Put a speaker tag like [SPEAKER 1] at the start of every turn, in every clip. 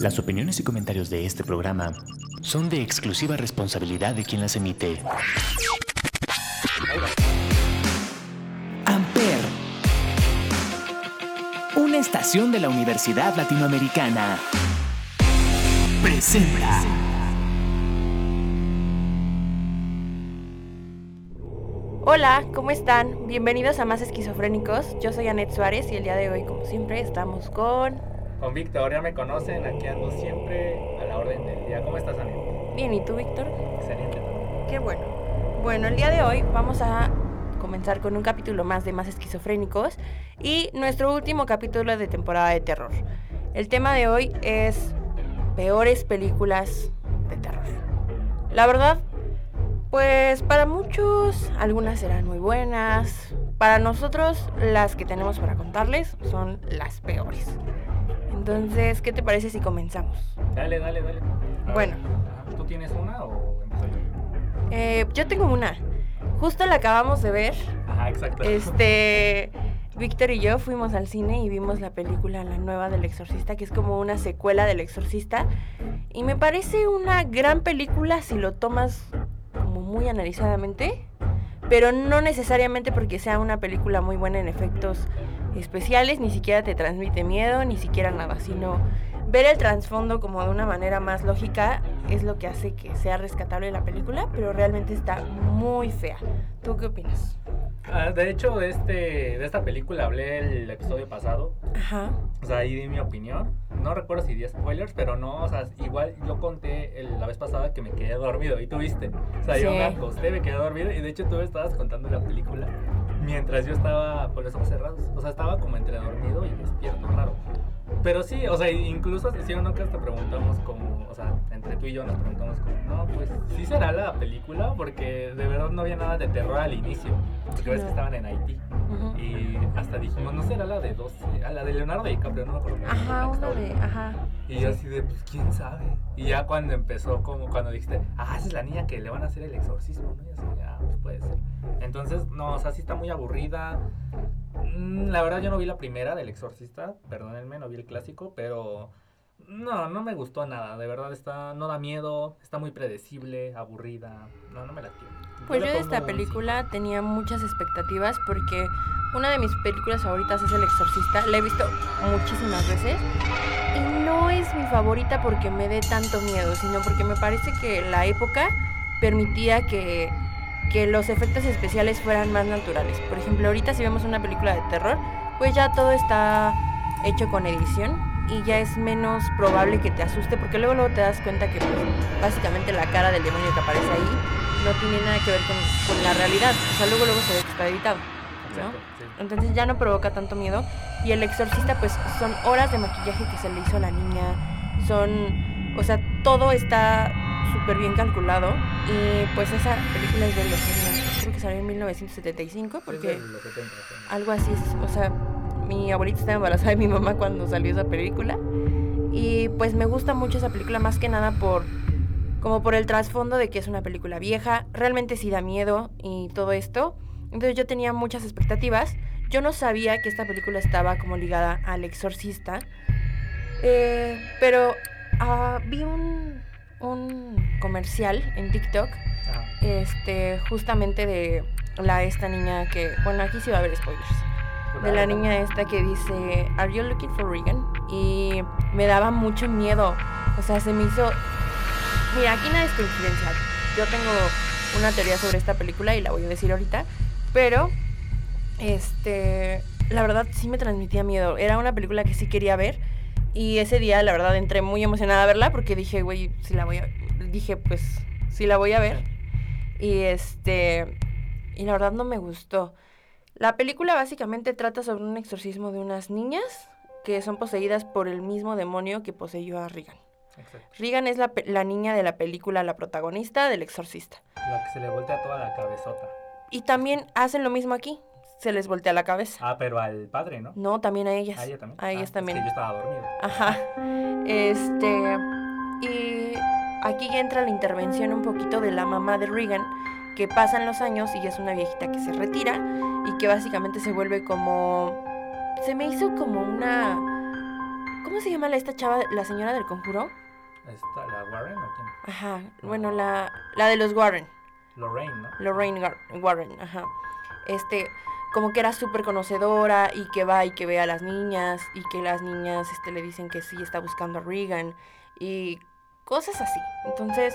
[SPEAKER 1] Las opiniones y comentarios de este programa son de exclusiva responsabilidad de quien las emite. Amper, una estación de la Universidad Latinoamericana, presenta.
[SPEAKER 2] Hola, ¿cómo están? Bienvenidos a Más Esquizofrénicos. Yo soy Anet Suárez y el día de hoy, como siempre, estamos con...
[SPEAKER 3] Con Víctor, ya me conocen, aquí ando siempre a la orden del día. ¿Cómo estás, Anet?
[SPEAKER 2] Bien, ¿y tú, Víctor?
[SPEAKER 3] Excelente.
[SPEAKER 2] Qué bueno. Bueno, el día de hoy vamos a comenzar con un capítulo más de Más Esquizofrénicos y nuestro último capítulo de temporada de terror. El tema de hoy es peores películas de terror. La verdad, pues para muchos algunas serán muy buenas. Para nosotros las que tenemos para contarles son las peores. Entonces, ¿qué te parece si comenzamos?
[SPEAKER 3] Dale, dale, dale. A
[SPEAKER 2] Bueno.
[SPEAKER 3] ver, ¿Tú tienes una o empiezo yo?
[SPEAKER 2] Eh, yo tengo una. Justo la acabamos de ver.
[SPEAKER 3] Ajá, exacto.
[SPEAKER 2] Este, Víctor y yo fuimos al cine y vimos la película La Nueva del Exorcista, que es como una secuela del Exorcista. Y me parece una gran película si lo tomas como muy analizadamente, pero no necesariamente porque sea una película muy buena en efectos especiales, ni siquiera te transmite miedo, ni siquiera nada, sino ver el trasfondo como de una manera más lógica es lo que hace que sea rescatable la película, pero realmente está muy fea. ¿Tú qué opinas?
[SPEAKER 3] Ah, de hecho, de, este, de esta película hablé el episodio pasado.
[SPEAKER 2] Ajá.
[SPEAKER 3] O sea, ahí di mi opinión. No recuerdo si di spoilers, pero no, o sea, igual yo conté el- la vez pasada que me quedé dormido y tú viste. O sea, yo
[SPEAKER 2] Sí.
[SPEAKER 3] me acosté, me quedé dormido y de hecho tú estabas contando la película mientras yo estaba con los ojos cerrados. O sea, estaba como entre dormido y despierto, raro. Pero sí, o sea, incluso si uno que hasta preguntamos como, o sea, entre tú y yo nos preguntamos como, no, pues sí será la película porque de verdad no había nada de terror al inicio. Porque ves que estaban en Haití. Y hasta dijimos, no será la de 12, a la de Leonardo DiCaprio, no me acuerdo.
[SPEAKER 2] Ajá, una de, ajá.
[SPEAKER 3] Y yo así de, pues quién sabe. Y ya cuando empezó, como cuando dijiste, ah, esa es la niña que le van a hacer el exorcismo, ¿no? Y así, ah, pues puede ser. Entonces, no, o sea, sí está muy aburrida. Mm, La verdad, yo no vi la primera del exorcista, perdónenme, no vi el clásico, pero no, no me gustó nada. De verdad, está, no da miedo, está muy predecible, aburrida. No, no me la quiero.
[SPEAKER 2] Pues yo de esta película tenía muchas expectativas porque una de mis películas favoritas es El Exorcista. La he visto muchísimas veces y no es mi favorita porque me dé tanto miedo, sino porque me parece que la época permitía que, que los efectos especiales fueran más naturales. Por ejemplo, ahorita si vemos una película de terror, pues ya todo está hecho con edición y ya es menos probable que te asuste porque luego luego te das cuenta que pues básicamente la cara del demonio que aparece ahí no tiene nada que ver con, con la realidad. O sea, luego luego se ve que está editado. ¿no?
[SPEAKER 3] Exacto, sí.
[SPEAKER 2] Entonces ya no provoca tanto miedo. Y el exorcista, pues son horas de maquillaje que se le hizo a la niña. Son. O sea, todo está súper bien calculado. Y pues esa película es de los años. Creo que salió en 1975.
[SPEAKER 3] Es
[SPEAKER 2] Porque
[SPEAKER 3] de los 70, sí.
[SPEAKER 2] algo así es. O sea, mi abuelita estaba embarazada de mi mamá cuando salió esa película. Y pues me gusta mucho esa película más que nada por como por el trasfondo de que es una película vieja, realmente sí da miedo y todo esto. Entonces yo tenía muchas expectativas. Yo no sabía que esta película estaba como ligada al exorcista. Eh, pero ah, vi un, un comercial en TikTok
[SPEAKER 3] Ajá.
[SPEAKER 2] este, justamente de la esta niña que, bueno, aquí sí va a haber spoilers. De la niña esta que dice, ¿Are you looking for Regan? Y me daba mucho miedo. O sea, se me hizo. Mira, aquí nada es coincidencia. Yo tengo una teoría sobre esta película y la voy a decir ahorita. Pero, este. La verdad sí me transmitía miedo. Era una película que sí quería ver. Y ese día, la verdad, entré muy emocionada a verla porque dije, güey, si la voy a. Dije, pues, sí la voy a ver. Y este. Y la verdad no me gustó. La película básicamente trata sobre un exorcismo de unas niñas que son poseídas por el mismo demonio que poseyó a Regan.
[SPEAKER 3] Exacto.
[SPEAKER 2] Regan es la, la niña de la película, la protagonista del exorcista.
[SPEAKER 3] La que se le voltea toda la cabezota.
[SPEAKER 2] Y también hacen lo mismo aquí. Se les voltea la cabeza.
[SPEAKER 3] Ah, pero al padre, ¿no?
[SPEAKER 2] No, también a ellas.
[SPEAKER 3] A ella también.
[SPEAKER 2] A
[SPEAKER 3] Ah,
[SPEAKER 2] ellas
[SPEAKER 3] es
[SPEAKER 2] también.
[SPEAKER 3] que yo estaba dormido.
[SPEAKER 2] Ajá. Este. Y aquí ya entra la intervención un poquito de la mamá de Regan, que pasan los años y es una viejita que se retira y que básicamente se vuelve como. Se me hizo como una. ¿Cómo se llama la, esta chava, la señora del conjuro?
[SPEAKER 3] ¿Esta, ¿La Warren o quién?
[SPEAKER 2] Ajá, bueno, la, la de los Warren.
[SPEAKER 3] Lorraine, ¿no?
[SPEAKER 2] Lorraine Gar- Warren, ajá. Este, como que era súper conocedora y que va y que ve a las niñas y que las niñas este, le dicen que sí está buscando a Regan y cosas así. Entonces,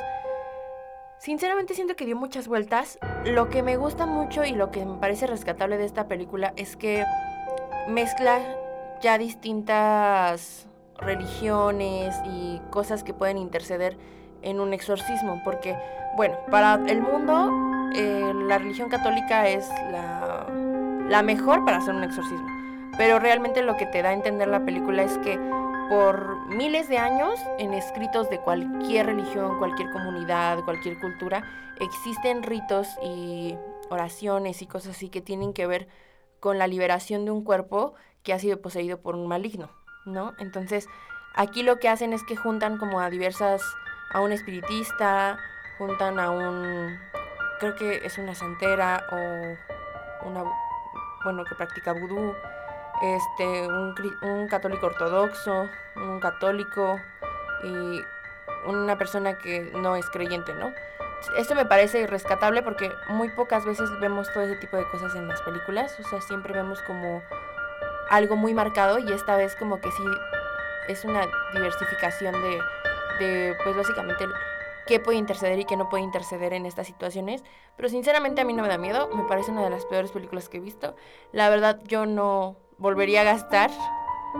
[SPEAKER 2] sinceramente siento que dio muchas vueltas. Lo que me gusta mucho y lo que me parece rescatable de esta película es que mezcla ya distintas religiones y cosas que pueden interceder en un exorcismo, porque, bueno, para el mundo eh, la religión católica es la, la mejor para hacer un exorcismo, pero realmente lo que te da a entender la película es que por miles de años en escritos de cualquier religión, cualquier comunidad, cualquier cultura, existen ritos y oraciones y cosas así que tienen que ver con la liberación de un cuerpo que ha sido poseído por un maligno, ¿no? Entonces, aquí lo que hacen es que juntan como a diversas, a un espiritista, juntan a un, creo que es una santera o una, bueno, que practica vudú, este, un, católico ortodoxo, un católico y una persona que no es creyente, ¿no? Esto me parece rescatable porque muy pocas veces vemos todo ese tipo de cosas en las películas, o sea, siempre vemos como algo muy marcado y esta vez como que sí es una diversificación de, de pues básicamente qué puede interceder y qué no puede interceder en estas situaciones, pero sinceramente a mí no me da miedo, me parece una de las peores películas que he visto. La verdad yo no volvería a gastar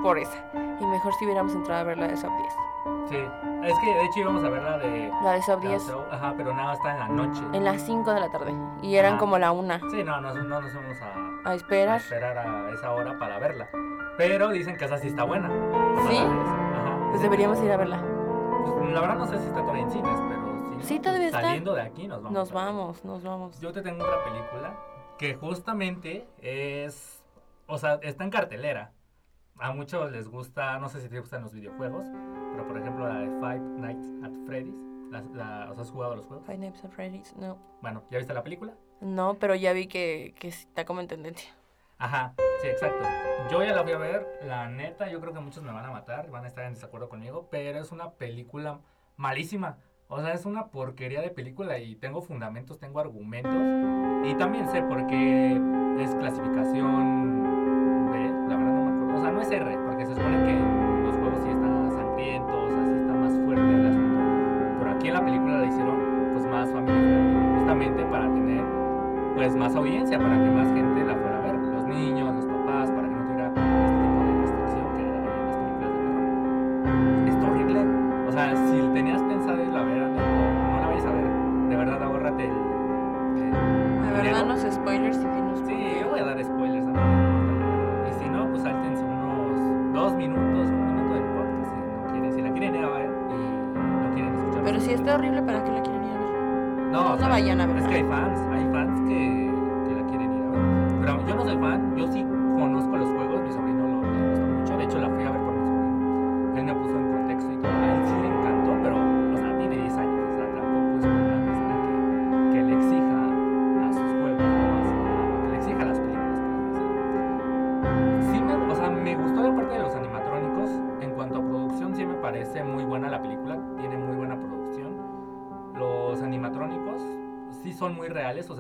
[SPEAKER 2] por esa y mejor si hubiéramos entrado a ver la de Sub 10.
[SPEAKER 3] Sí, es que de hecho íbamos a ver la de...
[SPEAKER 2] La de Sub
[SPEAKER 3] la
[SPEAKER 2] 10
[SPEAKER 3] Show, Ajá, pero nada, está en la noche.
[SPEAKER 2] en las 5 de la tarde y eran
[SPEAKER 3] Ah.
[SPEAKER 2] como la 1
[SPEAKER 3] Sí, no, no, no nos vamos a,
[SPEAKER 2] a
[SPEAKER 3] a
[SPEAKER 2] esperar.
[SPEAKER 3] esperar a esa hora para verla. Pero dicen que esa sí está buena.
[SPEAKER 2] ¿Sí?
[SPEAKER 3] Ajá.
[SPEAKER 2] Pues deberíamos ir a verla.
[SPEAKER 3] Pues, la verdad no sé si está todavía en cines, pero sí.
[SPEAKER 2] Sí, todavía está.
[SPEAKER 3] Saliendo de aquí nos vamos.
[SPEAKER 2] Nos vamos, nos vamos.
[SPEAKER 3] Yo te tengo otra película que justamente es, o sea, está en cartelera. A muchos les gusta, no sé si te gustan los videojuegos, pero por ejemplo la de Five Nights at Freddy's, la, la- o sea, ¿has jugado los juegos?
[SPEAKER 2] Five Nights at Freddy's, no.
[SPEAKER 3] Bueno, ¿ya viste la película?
[SPEAKER 2] No, pero ya vi que, que está como en tendencia.
[SPEAKER 3] Ajá, sí, exacto. Yo ya la fui a ver, la neta, yo creo que muchos me van a matar, van a estar en desacuerdo conmigo, pero es una película malísima. O sea, es una porquería de película y tengo fundamentos, tengo argumentos. Y también sé por qué es clasificación no es R, porque se supone que los juegos sí están sangrientos, así está más fuerte el asunto. Pero aquí en la película la hicieron pues más familiar, justamente para tener pues más audiencia, para que más gente la fuera a ver. Los niños,
[SPEAKER 2] vayan a
[SPEAKER 3] fans,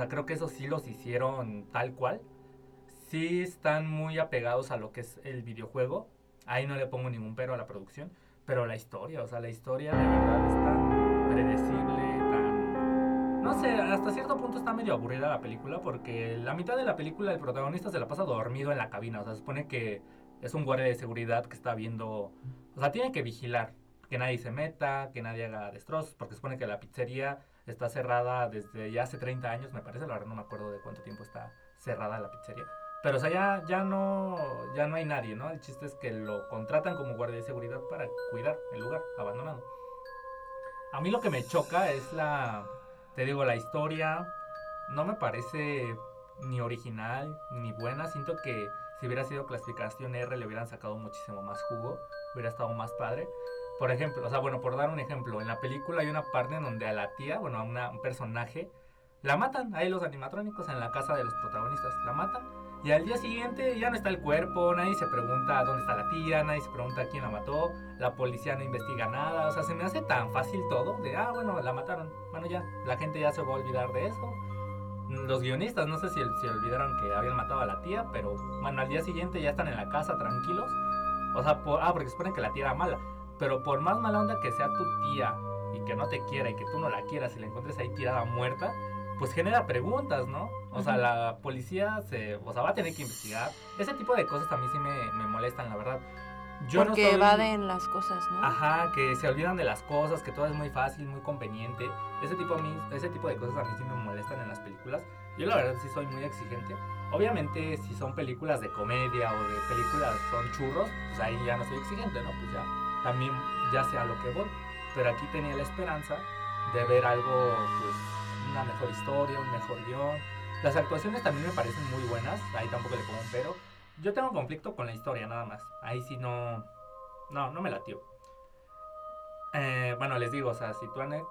[SPEAKER 3] sea, creo que esos sí los hicieron tal cual. Sí están muy apegados a lo que es el videojuego. Ahí no le pongo ningún pero a la producción. Pero la historia, o sea, la historia de verdad es tan predecible, tan... No sé, hasta cierto punto está medio aburrida la película porque la mitad de la película el protagonista se la pasa dormido en la cabina. O sea, se supone que es un guardia de seguridad que está viendo... O sea, tiene que vigilar que nadie se meta, que nadie haga destrozos, porque supone que la pizzería está cerrada desde ya hace 30 años, me parece, la verdad no me acuerdo de cuánto tiempo está cerrada la pizzería. Pero, o sea, ya, ya, no, ya no hay nadie, ¿no? El chiste es que lo contratan como guardia de seguridad para cuidar el lugar abandonado. A mí lo que me choca es la, te digo, la historia. No me parece ni original ni buena. Siento que si hubiera sido clasificación R le hubieran sacado muchísimo más jugo. Hubiera estado más padre. Por ejemplo, o sea, bueno, por dar un ejemplo, en la película hay una parte en donde a la tía, bueno, a una- un personaje, la matan. Ahí los animatrónicos en la casa de los protagonistas, la matan. Y al día siguiente ya no está el cuerpo, nadie se pregunta dónde está la tía, nadie se pregunta quién la mató, la policía no investiga nada, o sea, se me hace tan fácil todo de, ah, bueno, la mataron, bueno, ya, la gente ya se va a olvidar de eso. Los guionistas no sé si se olvidaron que habían matado a la tía, pero bueno, al día siguiente ya están en la casa tranquilos. O sea, por, ah, porque suponen que la tía era mala, pero por más mala onda que sea tu tía y que no te quiera y que tú no la quieras y la encuentres ahí tirada muerta, pues genera preguntas, ¿no? O sea, la policía se, o sea, va a tener que investigar. Ese tipo de cosas a mí sí me, me molestan, la verdad.
[SPEAKER 2] Yo Porque no soy... evaden las cosas, ¿no?
[SPEAKER 3] Ajá, que se olvidan de las cosas, que todo es muy fácil, muy conveniente. Ese tipo, a mí, ese tipo de cosas a mí sí me molestan en las películas. Yo la verdad sí soy muy exigente. Obviamente si son películas de comedia o de películas son churros, pues ahí ya no soy exigente, ¿no? Pues ya también ya sé a lo que voy. Pero aquí tenía la esperanza de ver algo, pues una mejor historia, un mejor guion. Las actuaciones también me parecen muy buenas, ahí tampoco le pongo un pero. Yo tengo conflicto con la historia nada más. Ahí sí no. No, no me latió. Eh, bueno, les digo, o sea, si tú, Anet,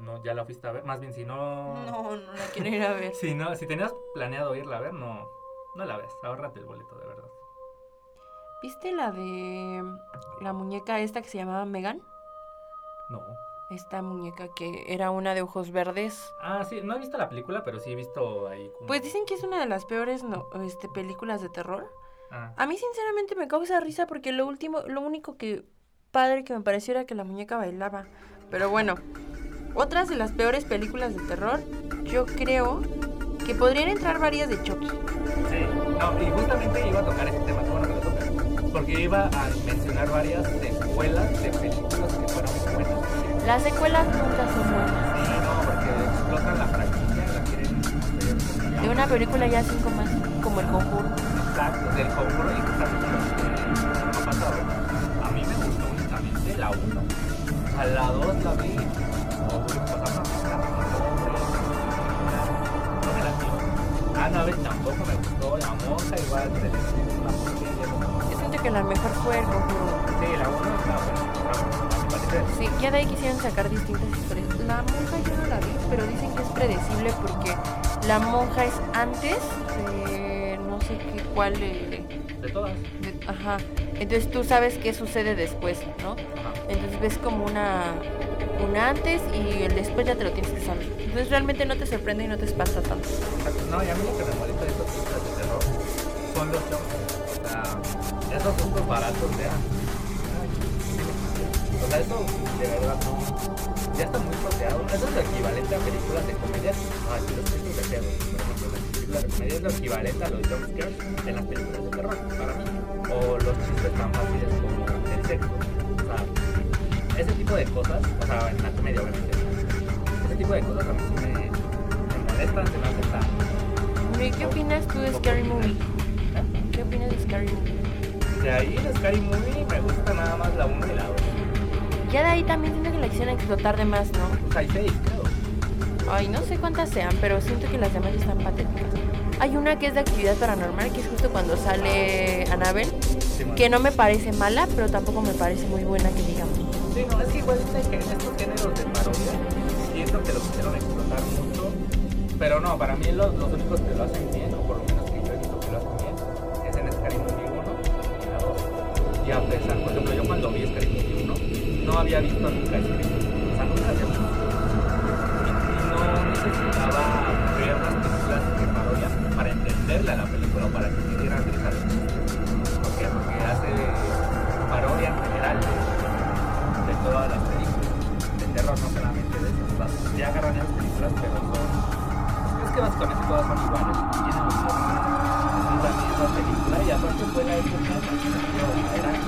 [SPEAKER 3] no, ya la fuiste a ver, más bien si
[SPEAKER 2] no. No, no la quiero ir a ver.
[SPEAKER 3] si, no, si tenías planeado irla a ver, no, no la ves. Ahórrate el boleto, de verdad.
[SPEAKER 2] ¿Viste la de la muñeca esta que se llamaba Megan?
[SPEAKER 3] No.
[SPEAKER 2] Esta muñeca que era una de ojos verdes.
[SPEAKER 3] Ah, sí, no he visto la película, pero sí he visto ahí.
[SPEAKER 2] Pues dicen que es una de las peores no, este, películas de terror. Ah. A mí sinceramente me causa risa porque lo último, lo único que padre que me pareció era que la muñeca bailaba. Pero bueno, otras de las peores películas de terror, yo creo que podrían entrar varias de Chucky.
[SPEAKER 3] Sí, no, y justamente iba a tocar ese tema, porque iba a mencionar varias secuelas de películas que fueron buenas.
[SPEAKER 2] Las secuelas nunca son buenas.
[SPEAKER 3] Sí, no, porque explotan la franquicia, la quieren
[SPEAKER 2] De una película ya cinco más, como El Conjuro.
[SPEAKER 3] Exacto, del Conjuro y
[SPEAKER 2] ya de ahí quisieron sacar distintas historias. La monja yo no la vi, pero dicen que es predecible porque la monja es antes de no sé qué cuál
[SPEAKER 3] de, de todas.
[SPEAKER 2] ajá. Entonces tú sabes qué sucede después, ¿no? Entonces ves como una un antes y el después ya te lo tienes que saber. Entonces realmente no te sorprende y no te espanta tanto.
[SPEAKER 3] No, y a mí lo que me molesta de esas películas de terror son los jumpscares. O sea, esos sustos baratos de O sea, eso de verdad no. Ya está muy sorteado. Eso es lo equivalente a películas de comedia. Ah, sí, los de perros. Por ejemplo, las películas de comedia es lo equivalente a los jumpscares en las películas de terror, para mí. O los chistes tan fáciles como el sexo. O sea, ese tipo de cosas, o sea, en la comedia obviamente, ese tipo de cosas a mí sí me, me molestan, se me hacen tan...
[SPEAKER 2] ¿Qué opinas tú de Scary Movie? ¿Qué opinas de Scary Movie?
[SPEAKER 3] De ahí de Scary Movie
[SPEAKER 2] también siento que la quisieron explotar de más, ¿no?
[SPEAKER 3] Seis, creo.
[SPEAKER 2] Ay, no sé cuántas sean, pero siento que las demás están patéticas. Hay una que es de actividad paranormal, que es justo cuando sale Annabelle, que no me parece mala, pero tampoco me parece muy buena, que digamos.
[SPEAKER 3] Sí, no, es que igual que en estos géneros de parodia, siento que lo quisieron explotar mucho, pero no, para mí los, los únicos que lo hacen bien, o por lo menos que yo he visto que lo hacen bien, es en Scary Movie 1 y la 2. Y a pesar, por ejemplo, yo cuando vi Scary Movie 1, no había visto nunca Scary o sea, nunca había visto. Y, no necesitaba ver las películas de parodia para entenderla la película o para que me dieran risa. ¿Por qué? Porque hace parodia en general todas las películas de terror, no solamente de esas. Ya agarran esas películas, pero son. Es que básicamente todas son iguales. Tienen los mismos la misma película y aparte fue la época era algo innovador.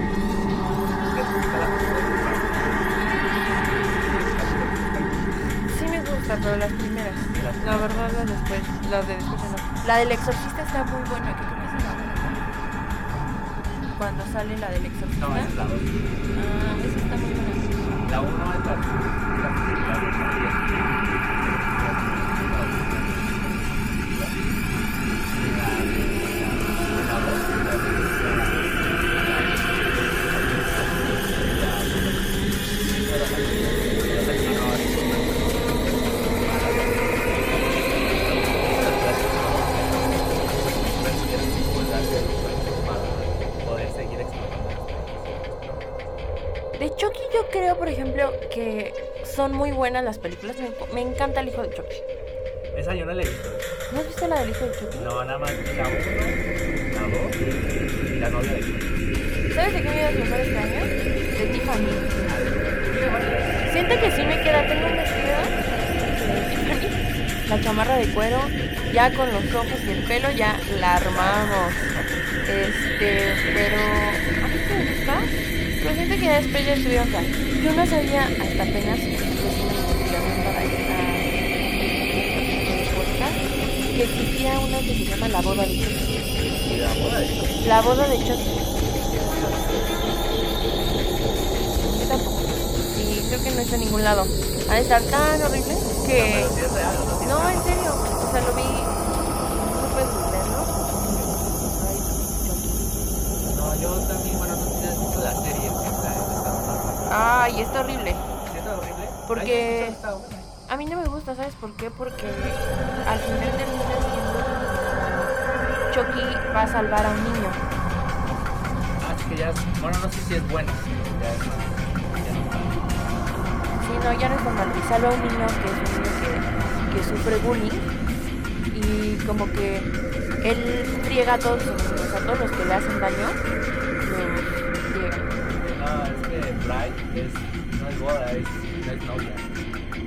[SPEAKER 2] gusta, pero las primeras. La verdad, las después, las de después no. La del exorcista está muy buena, ¿qué crees? Cuando sale la del exorcista.
[SPEAKER 3] No, esa es la 2.
[SPEAKER 2] Ah, esa está muy buena.
[SPEAKER 3] La 1 es la, la, la, para
[SPEAKER 2] son muy buenas las películas. Me, me encanta el hijo de Chucky.
[SPEAKER 3] Esa yo no la he visto.
[SPEAKER 2] ¿No has visto la del hijo de Chucky?
[SPEAKER 3] No, nada más la 1, la 2 y la novia de Chucky.
[SPEAKER 2] ¿Sabes de qué me iba a pasar este año? De Tiffany. Siento que sí me queda, tengo un vestido de Tiffany, la chamarra de cuero, ya con los ojos y el pelo ya la armamos. Este, pero a mí me gusta, siento que después ya estuvieron acá. Yo no sabía hasta apenas que estuve para esta podcast que existía una que se llama La Boda de Chucky.
[SPEAKER 3] Y la boda de Chucky.
[SPEAKER 2] La Boda de Chucky. Yo tampoco. Sí, creo que no está en ningún lado. Ha de estar tan horrible que...
[SPEAKER 3] ¿no?
[SPEAKER 2] En serio. O sea, lo vi... No puedes verlo. Ay, Chucky.
[SPEAKER 3] No, yo también, bueno, no sé si has visto la serie. La de Estados
[SPEAKER 2] Ay, está horrible.
[SPEAKER 3] ¿Sí está horrible?
[SPEAKER 2] Porque-
[SPEAKER 3] Ay, está.
[SPEAKER 2] A mí no me gusta, ¿sabes por qué? Porque al final termina siendo Chucky va a salvar a un niño.
[SPEAKER 3] Ah, es que ya es, bueno, no sé si es bueno. Ya es,
[SPEAKER 2] Sí, no, ya no es normal. Y salva a un niño que es un niño que, que sufre bullying. Y como que él friega a todos sus niños, a todos los que le hacen daño,
[SPEAKER 3] Bride es, no es boda, es, no es novia.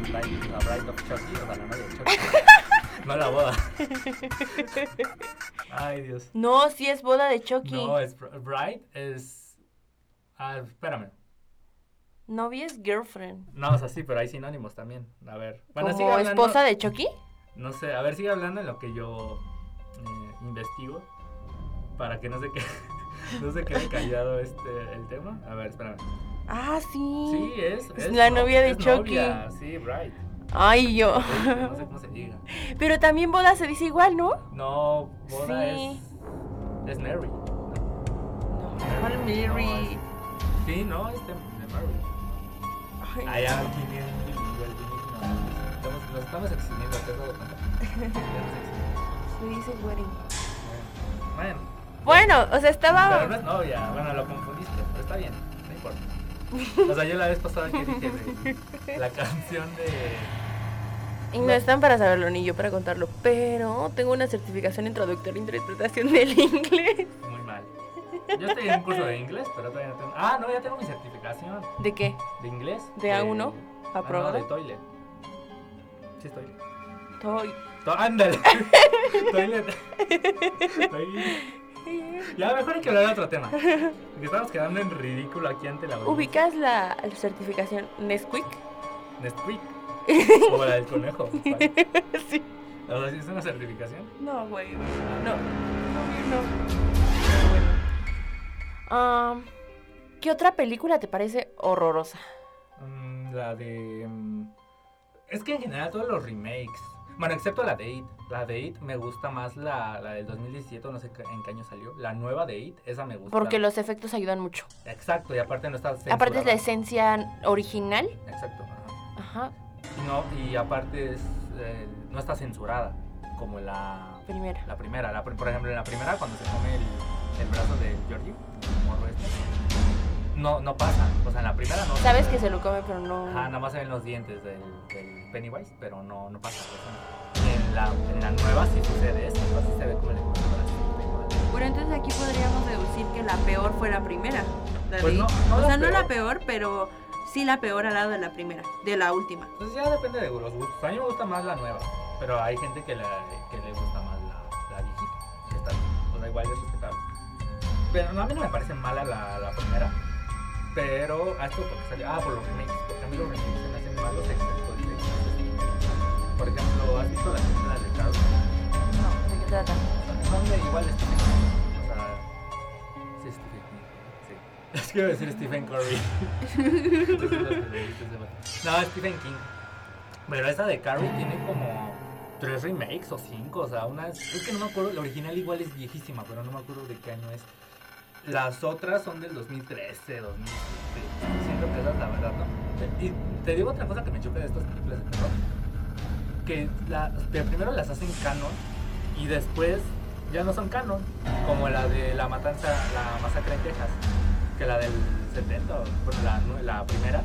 [SPEAKER 3] Bride, la Bride of Chucky, o sea, la novia de Chucky. no la boda. Ay, Dios.
[SPEAKER 2] No, sí es boda de Chucky.
[SPEAKER 3] No, es Br- Bride es... Ah, espérame.
[SPEAKER 2] Novia es girlfriend.
[SPEAKER 3] No, o sea, sí, pero hay sinónimos también. A ver. Bueno,
[SPEAKER 2] ¿Como
[SPEAKER 3] hablando-
[SPEAKER 2] esposa de Chucky?
[SPEAKER 3] No sé, a ver, sigue hablando en lo que yo eh, investigo. Para que no se quede, no se quede callado este, el tema. A ver, espérame.
[SPEAKER 2] Ah, sí.
[SPEAKER 3] Sí, es.
[SPEAKER 2] Es la
[SPEAKER 3] no-
[SPEAKER 2] novia de
[SPEAKER 3] es
[SPEAKER 2] Chucky.
[SPEAKER 3] novia, Sí, Bride.
[SPEAKER 2] Ay, yo.
[SPEAKER 3] No sé cómo se diga.
[SPEAKER 2] Pero también boda se dice igual, ¿no?
[SPEAKER 3] No, boda
[SPEAKER 2] Sí.
[SPEAKER 3] es. Es Mary.
[SPEAKER 2] No, ¿cuál Mary?
[SPEAKER 3] Sí, no, es de, de Mary.
[SPEAKER 2] Ay,
[SPEAKER 3] Allá aquí. Estamos, nos estamos eximiendo, ¿te has dado cuenta?
[SPEAKER 2] Se dice wedding.
[SPEAKER 3] Bueno,
[SPEAKER 2] Bueno, o sea,
[SPEAKER 3] pero no
[SPEAKER 2] estaba.
[SPEAKER 3] es novia. Bueno, lo confundiste, pero está bien, no importa. O sea, yo la vez pasada que dije de la canción de.
[SPEAKER 2] Y no están para saberlo ni yo para contarlo, pero tengo una certificación en traductor e interpretación del inglés.
[SPEAKER 3] Muy mal. Yo estoy en un curso de inglés, pero todavía no tengo. Ah, no, ya tengo mi certificación
[SPEAKER 2] ¿De qué?
[SPEAKER 3] de inglés.
[SPEAKER 2] ¿De A1?
[SPEAKER 3] Ah, no,
[SPEAKER 2] ¿Aprobado?
[SPEAKER 3] de toilet. Sí, estoy.
[SPEAKER 2] Toy.
[SPEAKER 3] To- ándale. toilet. Toilet. Ya, mejor hay que hablar de otro tema. Estamos quedando en ridículo aquí ante la audiencia.
[SPEAKER 2] ¿Ubicas la certificación Nesquik?
[SPEAKER 3] Nesquik. O la del conejo.
[SPEAKER 2] sí.
[SPEAKER 3] O sea, ¿sí es una certificación?
[SPEAKER 2] No, güey. No. No, no. ¿Qué otra película te parece horrorosa?
[SPEAKER 3] Mm, la de. mm, Es que en general todos los remakes. Bueno, excepto la de It. La de It me gusta más la, la del 2017, no sé en qué año salió. La nueva de It, esa me gusta.
[SPEAKER 2] Porque los efectos ayudan mucho.
[SPEAKER 3] Exacto, y aparte no está
[SPEAKER 2] Aparte es la
[SPEAKER 3] censurada.
[SPEAKER 2] esencia original.
[SPEAKER 3] Exacto. ajá. No, y aparte es, eh, no está censurada como la,
[SPEAKER 2] Primera.
[SPEAKER 3] la primera. La por ejemplo, en la primera, cuando se come el, el brazo de Georgie, morro este, no, no pasa. O sea, en la primera no.
[SPEAKER 2] Sabes que se lo come, pero no.
[SPEAKER 3] Ajá, nada más se ven los dientes del, del Pennywise, pero no, no pasa. o sea, en, la, en la nueva sí sucede esto, así se ve como le.
[SPEAKER 4] Bueno, entonces aquí podríamos deducir que la peor fue la primera. La
[SPEAKER 3] Pues no, no
[SPEAKER 4] o
[SPEAKER 3] la
[SPEAKER 4] sea, no la
[SPEAKER 3] peor.
[SPEAKER 4] pero sí la peor al lado de la primera, de la última.
[SPEAKER 3] Pues ya depende de los gustos. A mí me gusta más la nueva, pero hay gente que, la, que le gusta más la, la viejita. Que está, pues da igual, es respetable. Pero no, a mí no me parece mala la, la primera. Pero, ah, esto porque salió. Ah, por los remakes. Porque a mí los remakes se me hacen malos, excepto. Por ejemplo, ¿has visto las películas de Carol?
[SPEAKER 2] No, ¿de qué trata?
[SPEAKER 3] Son de igual Stephen King. O sea, sí, Stephen King. Sí. Es que iba a decir Stephen Curry. No, Stephen King. Pero esa de Carrie tiene como tres remakes o cinco. O sea, una es, es que no me acuerdo. La original igual es viejísima, pero no me acuerdo de qué año es. Las otras son del 2013, 2017. Siento que esa es la verdad, ¿no? Y te digo otra cosa que me choca de estas películas de terror. Que primero las hacen canon y después ya no son canon. Como la de la matanza, la masacre en Texas. Que la del 70, o, bueno, la, primera.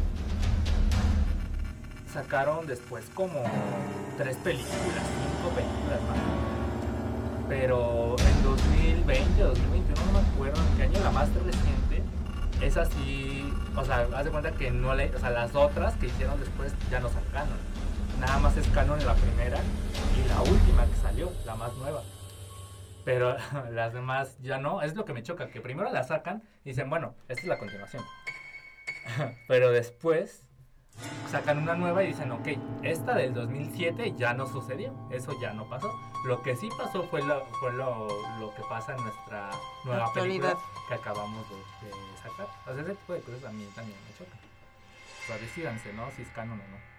[SPEAKER 3] Sacaron después como tres películas, cinco películas más. Pero en 2020 o 2021, no me acuerdo en qué año, la más reciente, es así, o sea, haz de cuenta que no le, o sea, las otras que hicieron después ya no son canon. Nada más es canon la primera y la última que salió, la más nueva. Pero las demás ya no, es lo que me choca, que primero la sacan y dicen, bueno, esta es la continuación. Pero después sacan una nueva y dicen, ok, esta del 2007 ya no sucedió, eso ya no pasó. Lo que sí pasó fue lo, fue lo, lo que pasa en nuestra nueva
[SPEAKER 2] Actualidad.
[SPEAKER 3] película que acabamos de, de sacar. O sea, ese tipo de cosas a mí también me chocan. O sea, decídanse, ¿no? Si es canon o no.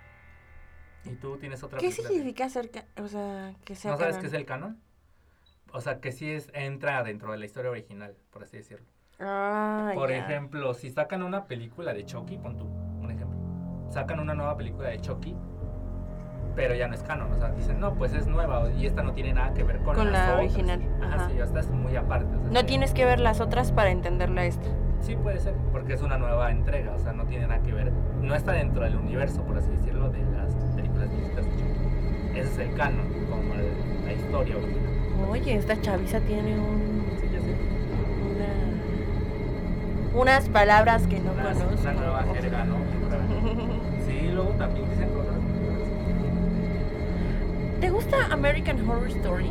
[SPEAKER 3] ¿Y tú tienes otra
[SPEAKER 2] ¿Qué significa ser, o sea, que sea
[SPEAKER 3] ¿No sabes
[SPEAKER 2] canon?
[SPEAKER 3] qué es el canon? O sea, que sí es, entra dentro de la historia original, por así decirlo.
[SPEAKER 2] Ah,
[SPEAKER 3] Por ejemplo, si sacan una película de Chucky, pon tú, un ejemplo. Sacan una nueva película de Chucky, pero ya no es canon. O sea, dicen, no, pues es nueva y esta no tiene nada que ver con,
[SPEAKER 2] Con la
[SPEAKER 3] otras".
[SPEAKER 2] original,
[SPEAKER 3] Ajá,
[SPEAKER 2] ajá.
[SPEAKER 3] sí, esta es muy aparte. o sea,
[SPEAKER 2] No
[SPEAKER 3] sí-
[SPEAKER 2] tienes que ver las otras para entenderla esta.
[SPEAKER 3] Sí, puede ser, porque es una nueva entrega, o sea, no tiene nada que ver. No está dentro del universo, por así decirlo, de las películas viejitas de. Ese es el canon, como el- la historia original.
[SPEAKER 2] Oye, esta chaviza tiene un,
[SPEAKER 3] Sí, ya sé.
[SPEAKER 2] una- unas palabras que no
[SPEAKER 3] Una,
[SPEAKER 2] conozco.
[SPEAKER 3] una nueva jerga, ¿no? Sí, luego también dicen cosas.
[SPEAKER 2] ¿Te gusta American Horror Story?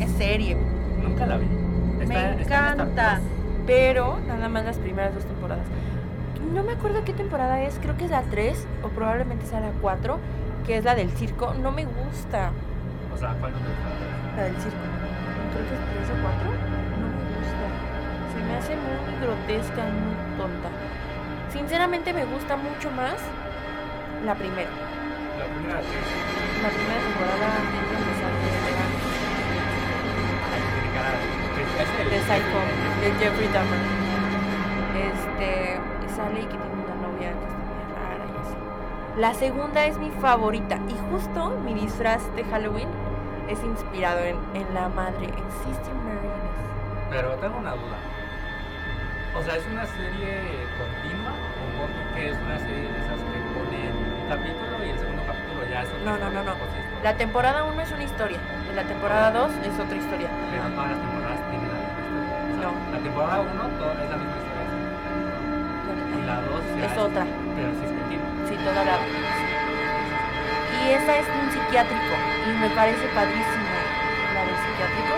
[SPEAKER 2] Es serie.
[SPEAKER 3] Nunca la vi. Está-
[SPEAKER 2] Me
[SPEAKER 3] en
[SPEAKER 2] encanta.
[SPEAKER 3] Plus.
[SPEAKER 2] Pero nada más las primeras dos temporadas. No me acuerdo qué temporada es, creo que es la 3 o probablemente sea la 4, que es la del circo. No me gusta
[SPEAKER 3] O sea, ¿cuál no te gusta?
[SPEAKER 2] la del circo. Creo que es 3 o 4. No me gusta. Se me hace muy grotesca y muy tonta. Sinceramente me gusta mucho más la primera.
[SPEAKER 3] La primera que
[SPEAKER 2] La primera temporada antes de empezar este
[SPEAKER 3] es
[SPEAKER 2] de Psycho, de Jeffrey Dahmer. Este, sale y que tiene La segunda es mi favorita y justo mi disfraz de Halloween es inspirado en, en la madre, en Sister Mary Inés.
[SPEAKER 3] Pero tengo una duda. O sea, ¿es una serie continua o que es una serie de esas que ponen un capítulo y el segundo capítulo ya es otra
[SPEAKER 2] No, no, no, no.
[SPEAKER 3] Es
[SPEAKER 2] La temporada 1 es una historia, y la temporada 2 es otra historia.
[SPEAKER 3] Pero todas las temporadas tienen la misma historia. O sea,
[SPEAKER 2] No.
[SPEAKER 3] La temporada 1 todo es la misma historia. Y la 2
[SPEAKER 2] Es otra,
[SPEAKER 3] Pero sí es
[SPEAKER 2] toda la... Y esa es un psiquiátrico y me parece padrísimo la del psiquiátrico,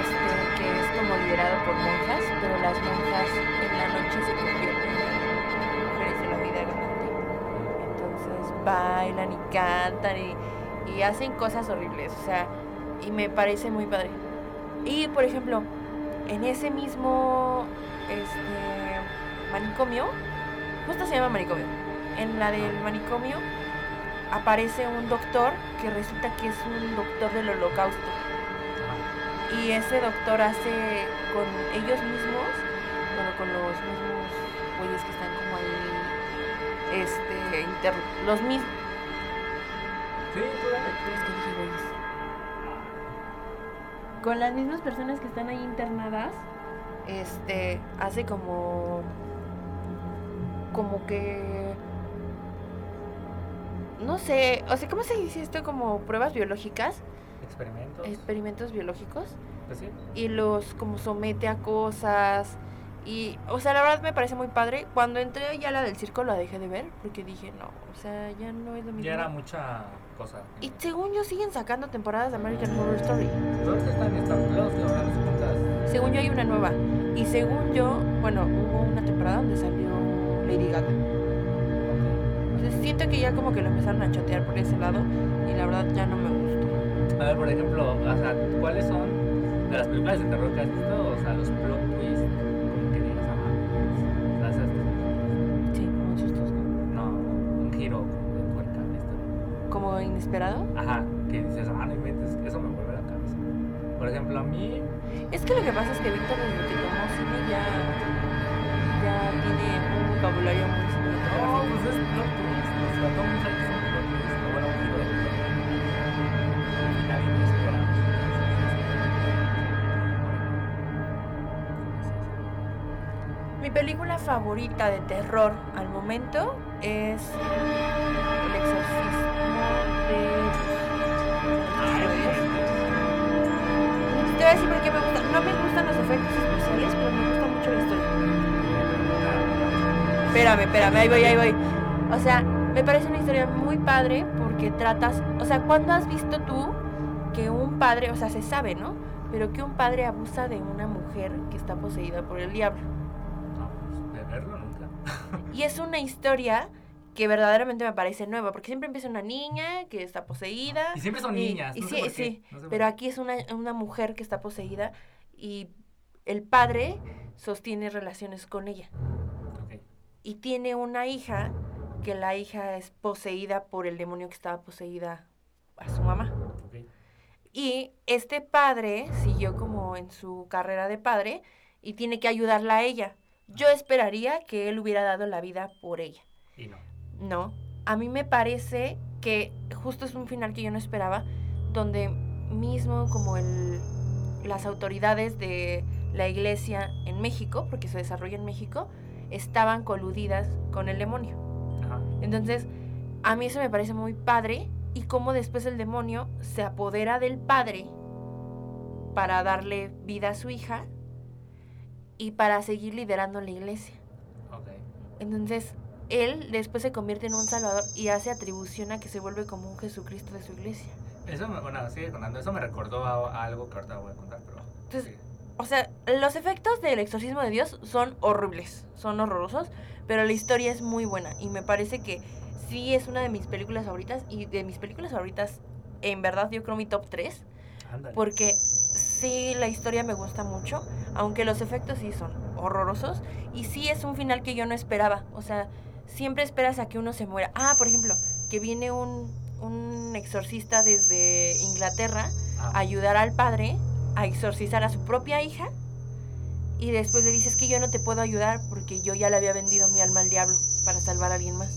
[SPEAKER 2] este, que es como liderado por monjas, pero las monjas en la noche se convierten en mujeres de la vida grande. Entonces bailan y cantan y, hacen cosas horribles, o sea, y me parece muy padre. Y por ejemplo, en ese mismo este, manicomio, justo se llama manicomio, en la del manicomio aparece un doctor que resulta que es un doctor del holocausto. Y ese doctor hace con ellos mismos, bueno, con los mismos güeyes que están como ahí, este, inter- los mismos,
[SPEAKER 3] Sí,
[SPEAKER 2] es que dije güeyes. Con las mismas personas que están ahí internadas, este, hace como, como que, no sé, o sea, ¿cómo se dice esto? Como pruebas biológicas,
[SPEAKER 3] Experimentos.
[SPEAKER 2] experimentos biológicos.
[SPEAKER 3] Pues sí.
[SPEAKER 2] y los como somete a cosas y o sea la verdad me parece muy padre cuando entré ya la del circo la dejé de ver porque dije no o sea ya no es lo mismo
[SPEAKER 3] Ya era mucha cosa.
[SPEAKER 2] y según yo siguen sacando temporadas de American Horror Story
[SPEAKER 3] Todos están cuántas.
[SPEAKER 2] según yo hay una nueva y según yo bueno hubo una temporada donde salió Lady Gaga. Entonces siento que ya como que lo empezaron a chotear por ese lado y la verdad ya no me gustó.
[SPEAKER 3] A ver, por ejemplo, o sea, ¿cuáles son de las películas de terror que has visto? O sea, los plot twists, como que digas, ah, ¿sabes esto?
[SPEAKER 2] Sí, muy chistoso.
[SPEAKER 3] No, un giro como de la historia.
[SPEAKER 2] Como inesperado.
[SPEAKER 3] Ajá, que dices, ah, no inventes, eso me vuelve la cabeza. Por ejemplo, a mí,
[SPEAKER 2] Es que lo que pasa es que Víctor desde que tomó cine ya, ya tiene un vocabulario muy
[SPEAKER 3] no,
[SPEAKER 2] cinematográfico.
[SPEAKER 3] pues es plot twist, o sea, todo mundo sabe que es un plot twist, o bueno, un giro de tuerca. Un final inesperado.
[SPEAKER 2] Mi película favorita de terror al momento es El exorcismo de... Te voy a decir por qué me gusta. No me gustan los efectos especiales, pero me gusta mucho la historia. Espérame, espérame, ahí voy, ahí voy. O sea, me parece una historia muy padre porque tratas, o sea, ¿cuándo has visto tú que un padre, o sea, se sabe, ¿no? Pero que un padre abusa de una mujer que está poseída por el diablo.
[SPEAKER 3] No, pues de verlo nunca.
[SPEAKER 2] Y es una historia que verdaderamente me parece nueva, porque siempre empieza una niña que está poseída.
[SPEAKER 3] Y siempre son
[SPEAKER 2] y-
[SPEAKER 3] niñas.
[SPEAKER 2] y
[SPEAKER 3] no sé
[SPEAKER 2] sí,
[SPEAKER 3] por qué,
[SPEAKER 2] sí,
[SPEAKER 3] no sé por
[SPEAKER 2] pero aquí es una, una mujer que está poseída y el padre sostiene relaciones con ella. Y tiene una hija que la hija es poseída por el demonio que estaba poseída a su mamá. Y este padre siguió como en su carrera de padre y tiene que ayudarla a ella. Yo esperaría que él hubiera dado la vida por ella.
[SPEAKER 3] Y no.
[SPEAKER 2] No, a mí me parece que justo es un final que yo no esperaba, donde mismo como el, las autoridades de la iglesia en México, porque se desarrolla en México, estaban coludidas con el demonio.
[SPEAKER 3] Ajá.
[SPEAKER 2] Entonces, a mí eso me parece muy padre y cómo después el demonio se apodera del padre para darle vida a su hija y para seguir liderando la iglesia. Entonces, él después se convierte en un salvador y hace atribución a que se vuelve como un Jesucristo de su iglesia.
[SPEAKER 3] Eso me, bueno, sigue contando. Eso me recordó a, a algo que ahorita voy a contar, pero.
[SPEAKER 2] Entonces,
[SPEAKER 3] sí.
[SPEAKER 2] O sea, los efectos del exorcismo de Dios son horribles, son horrorosos, pero la historia es muy buena y me parece que sí es una de mis películas favoritas y de mis películas favoritas, en verdad yo creo mi top 3,
[SPEAKER 3] Ándale.
[SPEAKER 2] porque sí la historia me gusta mucho, aunque los efectos sí son horrorosos y sí es un final que yo no esperaba, o sea, siempre esperas a que uno se muera. Ah, por ejemplo, que viene un, un exorcista desde Inglaterra
[SPEAKER 3] Ah,
[SPEAKER 2] a ayudar al padre a exorcizar a su propia hija y después le dices que yo no te puedo ayudar porque yo ya le había vendido mi alma al diablo para salvar a alguien más.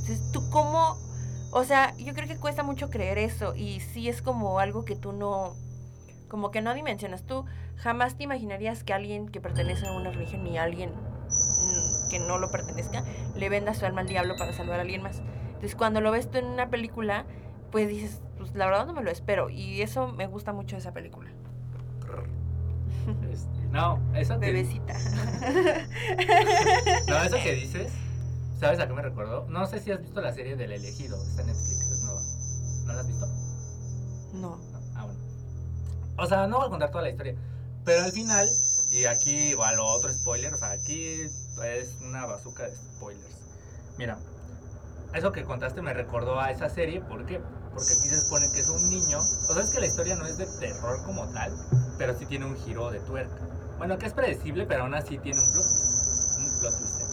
[SPEAKER 2] Entonces, ¿tú cómo? O sea, yo creo que cuesta mucho creer eso y sí es como algo que tú no, como que no dimensionas. Tú jamás te imaginarías que alguien que pertenece a una religión ni alguien mm, que no lo pertenezca le venda su alma al diablo para salvar a alguien más. Entonces, cuando lo ves tú en una película, pues dices, pues la verdad no me lo espero y eso me gusta mucho de esa película.
[SPEAKER 3] Este, no, eso que,
[SPEAKER 2] Bebecita.
[SPEAKER 3] no, eso que dices, ¿sabes a qué me recordó? No sé si has visto la serie del elegido, está en Netflix, es nueva. ¿No la has visto?
[SPEAKER 2] No.
[SPEAKER 3] No. Ah, bueno. O sea, no voy a contar toda la historia. Pero al final, y aquí va lo otro spoiler, o sea, aquí es una bazuca de spoilers. Mira, eso que contaste me recordó a esa serie, ¿por qué? Porque aquí se supone que es un niño. O sea, es que la historia no es de terror como tal, pero sí tiene un giro de tuerca. Bueno, que es predecible, pero aún así tiene un plot twist. Un plot twist, ¿eh?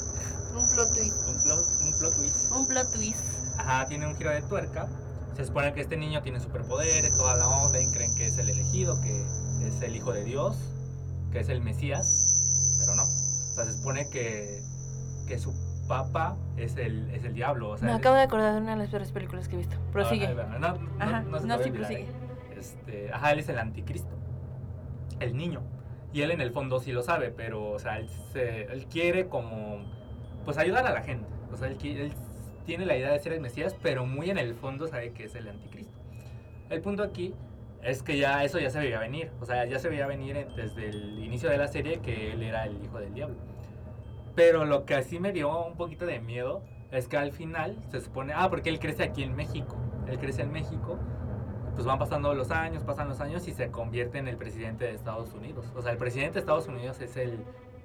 [SPEAKER 2] Un plot twist.
[SPEAKER 3] Un plot, un plot twist.
[SPEAKER 2] Un plot twist.
[SPEAKER 3] Ajá, tiene un giro de tuerca. Se supone que este niño tiene superpoderes, toda la onda, y creen que es el elegido, que es el hijo de Dios, que es el Mesías, pero no. O sea, se supone que, que su papá es el, es el diablo. O sea,
[SPEAKER 2] Me acabo de acordar de una de las peores películas que he visto.
[SPEAKER 3] Ah,
[SPEAKER 2] Prosigue.
[SPEAKER 3] va, No, no,
[SPEAKER 2] Ajá,
[SPEAKER 3] no
[SPEAKER 2] no, sí,
[SPEAKER 3] olvidar,
[SPEAKER 2] prosigue.
[SPEAKER 3] ¿eh? Este, ajá, él es el anticristo, el niño. Y él en el fondo sí lo sabe, pero, o sea, él, se- él quiere como, pues ayudar a la gente. O sea, él, él tiene la idea de ser el Mesías, pero muy en el fondo sabe que es el anticristo. El punto aquí es que ya eso ya se veía venir. O sea, ya se veía venir en- desde el inicio de la serie que él era el hijo del diablo. Pero lo que así me dio un poquito de miedo es que al final se supone, ah, porque él crece aquí en México. Él crece en México. Pues van pasando los años, pasan los años y se convierte en el presidente de Estados Unidos. O sea, el presidente de Estados Unidos es el,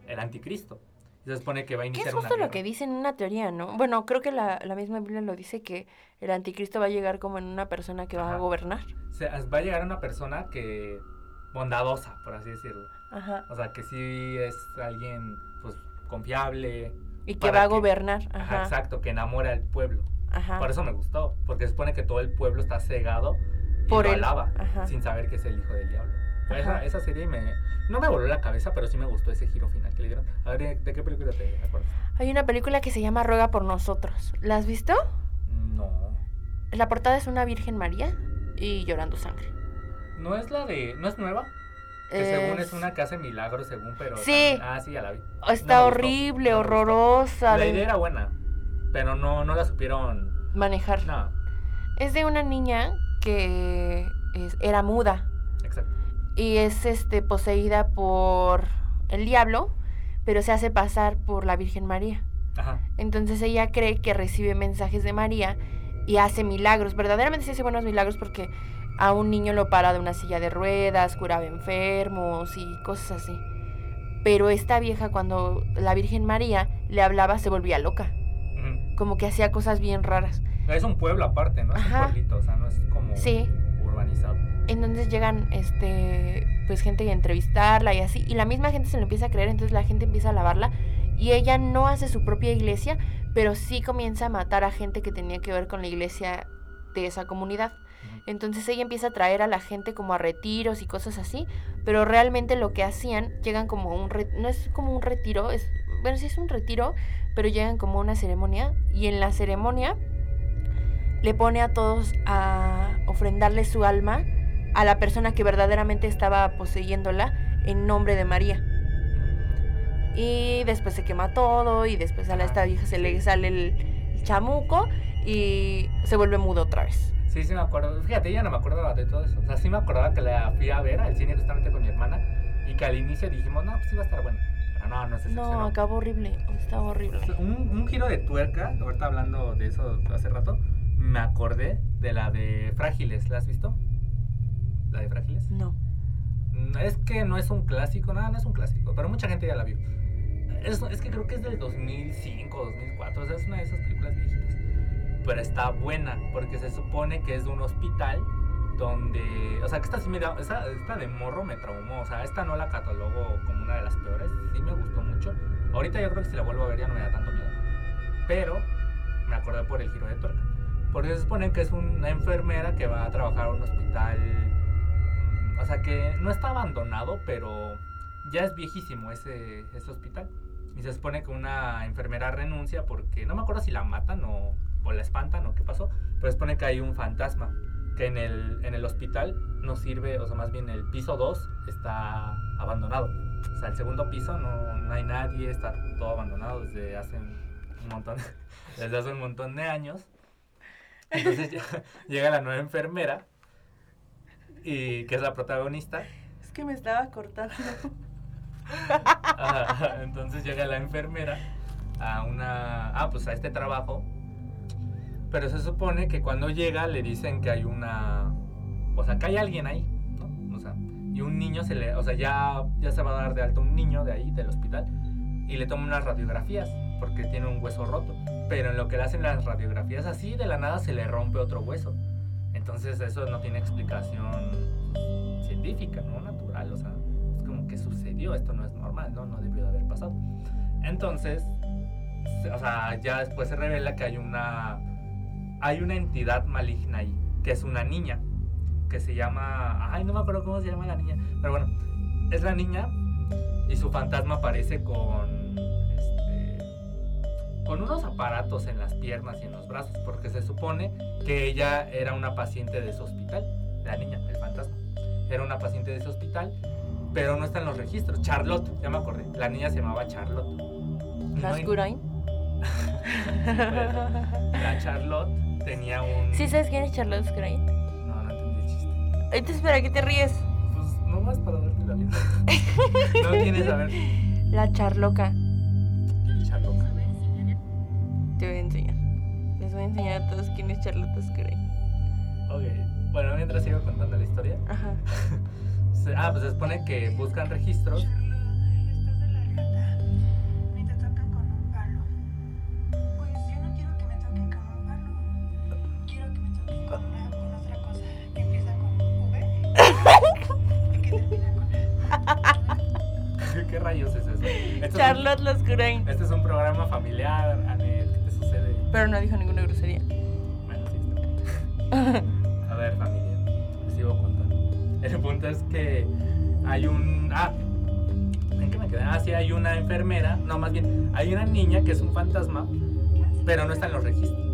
[SPEAKER 3] el anticristo. Y se supone que va a
[SPEAKER 2] Que
[SPEAKER 3] iniciar
[SPEAKER 2] es
[SPEAKER 3] una
[SPEAKER 2] justo lo
[SPEAKER 3] guerra.
[SPEAKER 2] que dice en una teoría, ¿no? Bueno, creo que la, la misma Biblia lo dice que el anticristo va a llegar como en una persona que va a
[SPEAKER 3] Ajá.
[SPEAKER 2] gobernar.
[SPEAKER 3] O sea, va a llegar una persona que bondadosa, por así decirlo.
[SPEAKER 2] Ajá.
[SPEAKER 3] O sea, que sí es alguien pues confiable.
[SPEAKER 2] Y que va a
[SPEAKER 3] que-
[SPEAKER 2] gobernar.
[SPEAKER 3] Ajá,
[SPEAKER 2] Ajá.
[SPEAKER 3] exacto, que enamora al pueblo.
[SPEAKER 2] Ajá.
[SPEAKER 3] Por eso me gustó, porque se supone que todo el pueblo está cegado y
[SPEAKER 2] Por
[SPEAKER 3] lo
[SPEAKER 2] él.
[SPEAKER 3] alaba,
[SPEAKER 2] Ajá.
[SPEAKER 3] sin saber que es el hijo del diablo. Esa, esa serie me, no me voló la cabeza, pero sí me gustó ese giro final que le dieron. A ver, ¿de, de qué película te acuerdas?
[SPEAKER 2] Hay una película que se llama Ruega por nosotros. ¿La has visto?
[SPEAKER 3] No.
[SPEAKER 2] La portada es una Virgen María y llorando sangre.
[SPEAKER 3] ¿No es la de... ¿No es nueva? Que según es una que hace milagros, según, pero...
[SPEAKER 2] Sí.
[SPEAKER 3] también- ah, sí, ya la vi.
[SPEAKER 2] Está
[SPEAKER 3] No
[SPEAKER 2] horrible,
[SPEAKER 3] no
[SPEAKER 2] horrorosa.
[SPEAKER 3] La
[SPEAKER 2] de
[SPEAKER 3] idea era buena, pero no, no la supieron...
[SPEAKER 2] Manejar.
[SPEAKER 3] No,
[SPEAKER 2] Es de una niña que es- era muda
[SPEAKER 3] exacto.
[SPEAKER 2] y es este poseída por el diablo, pero se hace pasar por la Virgen María.
[SPEAKER 3] Ajá.
[SPEAKER 2] Entonces ella cree que recibe mensajes de María y hace milagros. Verdaderamente sí hace buenos milagros porque a un niño lo para de una silla de ruedas, curaba enfermos y cosas así. Pero esta vieja cuando la Virgen María le hablaba se volvía loca, como que hacía cosas bien raras.
[SPEAKER 3] Es un pueblo aparte, ¿no? Es
[SPEAKER 2] Ajá.
[SPEAKER 3] un pueblito, o sea, no es como
[SPEAKER 2] Sí.
[SPEAKER 3] urbanizado.
[SPEAKER 2] Entonces llegan este pues gente a entrevistarla y así y la misma gente se lo empieza a creer, entonces la gente empieza a alabarla y ella no hace su propia iglesia, pero sí comienza a matar a gente que tenía que ver con la iglesia de esa comunidad. Entonces ella empieza a traer a la gente como a retiros y cosas así, pero realmente lo que hacían, llegan como a un re- no es como un retiro, es bueno, sí es un retiro, pero llegan como a una ceremonia y en la ceremonia le pone a todos a ofrendarle su alma a la persona que verdaderamente estaba poseyéndola en nombre de María. Y después se quema todo y después a la esta vieja se le sale el, chamuco y se vuelve mudo otra vez.
[SPEAKER 3] Sí, sí me acuerdo. Fíjate, ya no me acordaba de todo eso. O sea, sí me acordaba que la fui a ver al cine justamente con mi hermana y que al inicio dijimos, no, pues iba a estar bueno. Pero no, no se
[SPEAKER 2] No, acabó horrible, estaba horrible.
[SPEAKER 3] Un, un giro de tuerca, ahorita hablando de eso hace rato, me acordé de la de Frágiles. ¿La has visto? ¿La de Frágiles?
[SPEAKER 2] No.
[SPEAKER 3] Es que no es un clásico, nada, no es un clásico, pero mucha gente ya la vio. Es, es que creo que es del 2005, 2004, o sea, es una de esas películas viejitas. Pero está buena, porque se supone que es de un hospital donde... O sea, que esta sí me da... Esta, esta de morro me traumó, o sea, esta no la catalogo como una de las peores, sí me gustó mucho. Ahorita yo creo que si la vuelvo a ver ya no me da tanto miedo. Pero me acordé por el giro de tuerca. Porque se supone que es una enfermera que va a trabajar a un hospital Mm, O sea que no está abandonado, pero ya es viejísimo ese, ese hospital. Y se supone que una enfermera renuncia porque no me acuerdo si la matan o, o la espantan o qué pasó, pero se supone que hay un fantasma que en el, en el hospital no sirve, o sea, más bien el piso 2 está abandonado. O sea, el segundo piso no, no hay nadie, está todo abandonado desde hace un montón, desde hace un montón de años. Entonces llega la nueva enfermera y que es la protagonista.
[SPEAKER 2] Es que me estaba cortando.
[SPEAKER 3] Entonces llega la enfermera a una. Ah, pues a este trabajo. Pero se supone que cuando llega le dicen que hay una. O sea, que hay alguien ahí, ¿no? O sea, y un niño se le. O sea, ya, ya se va a dar de alta un niño de ahí, del hospital. Y le toma unas radiografías porque tiene un hueso roto. Pero en lo que le hacen las radiografías así, de la nada se le rompe otro hueso. Entonces eso no tiene explicación científica, ¿no? Natural, o sea, es como que sucedió, esto no es normal, ¿no? No debió de haber pasado. Entonces, o sea, ya después se revela que hay una, hay una entidad maligna ahí, que es una niña, que se llama, ay, no me acuerdo cómo se llama la niña, pero bueno, es la niña y su fantasma aparece con, con unos aparatos en las piernas y en los brazos, porque se supone que ella era una paciente de ese hospital, la niña, el fantasma. Era una paciente de ese hospital, pero no está en los registros. Charlotte, ya me acordé. La niña se llamaba Charlotte. Y no
[SPEAKER 2] ¿Las
[SPEAKER 3] hay-
[SPEAKER 2] Curain?
[SPEAKER 3] La Charlotte tenía un.
[SPEAKER 2] ¿Sí sabes quién es Charlotte Curain?
[SPEAKER 3] No, no entendí el chiste.
[SPEAKER 2] Entonces, ¿para qué te ríes?
[SPEAKER 3] Pues no más para darte la vida. no quieres saber.
[SPEAKER 2] La Charloca. Te voy a enseñar. Les voy a enseñar a todos quién es Charlotte Curain.
[SPEAKER 3] Ok. Bueno, mientras sigo contando la historia.
[SPEAKER 2] Ajá.
[SPEAKER 3] ah, pues se supone que buscan registros hay un... Ah, ¿en qué me quedé? Ah, sí, hay una enfermera, no, más bien, hay una niña que es un fantasma, pero no está en los registros.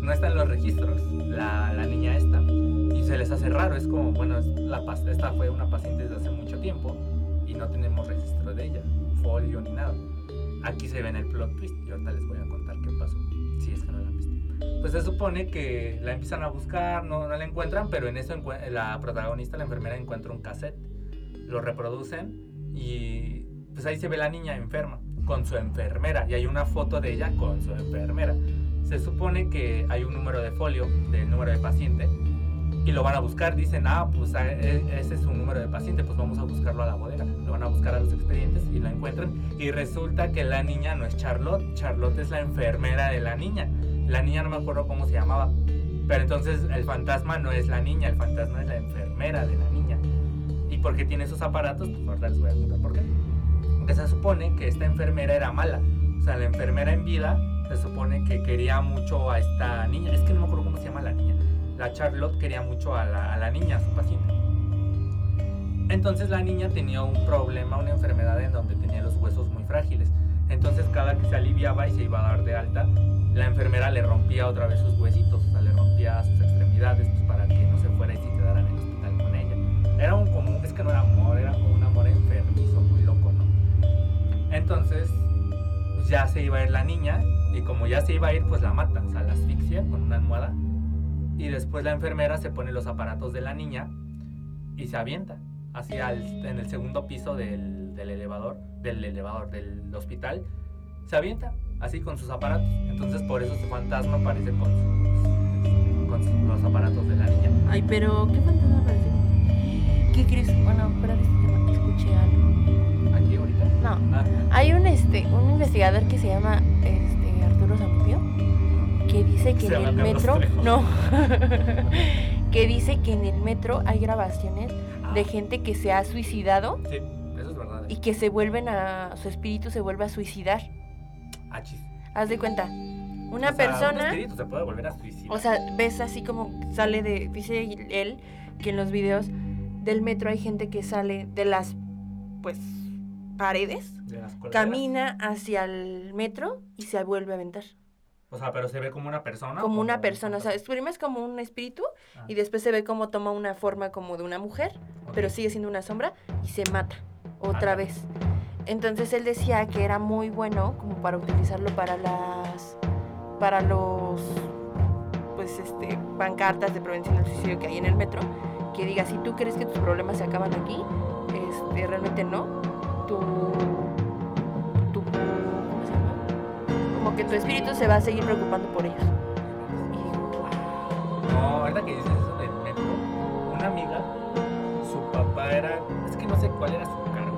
[SPEAKER 3] No está en los registros, la, la niña esta. Y se les hace raro, es como, bueno, es la, esta fue una paciente desde hace mucho tiempo y no tenemos registro de ella, folio ni nada. Aquí se ve en el plot twist y ahorita les voy a contar qué pasó, si es que no la han visto. Pues se supone que la empiezan a buscar, no, no la encuentran, pero en eso la protagonista, la enfermera, encuentra un cassette. Lo reproducen y pues ahí se ve la niña enferma con su enfermera y hay una foto de ella con su enfermera. Se supone que hay un número de folio del número de paciente y lo van a buscar. Dicen, ah, pues ah, e- ese es su número de paciente, pues vamos a buscarlo a la bodega. Lo van a buscar a los expedientes y lo encuentran. Y resulta que la niña no es Charlotte, Charlotte es la enfermera de la niña. La niña no me acuerdo cómo se llamaba. Pero entonces el fantasma no es la niña, el fantasma es la enfermera de la niña. ¿Y por qué tiene esos aparatos? Pues ahorita les voy a contar por qué. Porque se supone que esta enfermera era mala. O sea, la enfermera en vida se supone que quería mucho a esta niña. Es que no me acuerdo cómo se llama la niña. La Charlotte quería mucho a la, a la niña, a su paciente. Entonces la niña tenía un problema, una enfermedad en donde tenía los huesos muy frágiles. Entonces cada que se aliviaba y se iba a dar de alta, la enfermera le rompía otra vez sus huesitos, o sea, le rompía sus extremidades Era un común, es que no era amor, era un amor enfermizo, muy loco, ¿no? Entonces, pues ya se iba a ir la niña y como ya se iba a ir, pues la mata, o sea, la asfixia con una almohada. Y después la enfermera se pone los aparatos de la niña y se avienta hacia el, en el segundo piso del, del elevador, del elevador, del hospital. Se avienta así con sus aparatos. Entonces por eso su fantasma aparece con, sus- con sus- los aparatos de la niña.
[SPEAKER 2] Ay, pero ¿qué fantasma parece? No. Hay un este, un investigador que se llama este Arturo Zamudio que dice que
[SPEAKER 3] Se
[SPEAKER 2] en el metro. No. que dice que en el metro hay grabaciones
[SPEAKER 3] ah,
[SPEAKER 2] de gente que se ha suicidado
[SPEAKER 3] Sí, eso es verdad.
[SPEAKER 2] y que se vuelven a. su espíritu se vuelve a suicidar.
[SPEAKER 3] Ah, chis.
[SPEAKER 2] Haz de cuenta. Una
[SPEAKER 3] O sea,
[SPEAKER 2] persona.
[SPEAKER 3] espíritu se puede volver a suicidar.
[SPEAKER 2] O sea, ves así como sale de. Dice él que en los videos del metro hay gente que sale de las. Pues. Paredes. Camina hacia el metro y se vuelve a aventar.
[SPEAKER 3] O sea, pero se ve como una persona. o
[SPEAKER 2] Como una
[SPEAKER 3] un
[SPEAKER 2] persona. O sea, primero es como un espíritu
[SPEAKER 3] Ah,
[SPEAKER 2] y después se ve como toma una forma como de una mujer, pero sigue siendo una sombra y se mata otra vez. Entonces él decía que era muy bueno como para utilizarlo para las para los pues este pancartas de prevención del suicidio que hay en el metro, que diga si tú crees que tus problemas se acaban aquí, este realmente no. Tu tu ¿cómo se llama? Como que tu espíritu se va a seguir preocupando por ellos.
[SPEAKER 3] No, ahorita que dices eso del metro, una amiga, su papá era, es que no sé cuál era su cargo,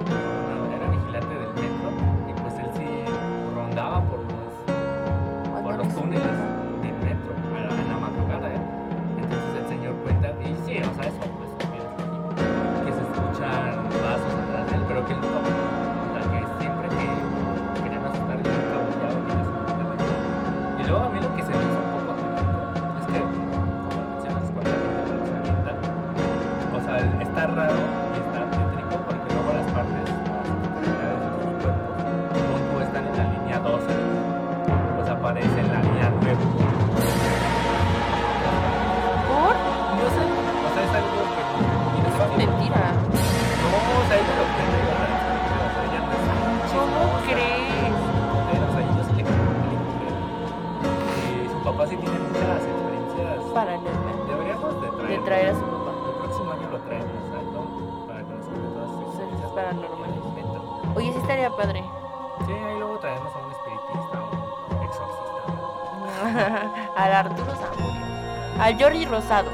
[SPEAKER 3] Al
[SPEAKER 2] Jordi Rosado.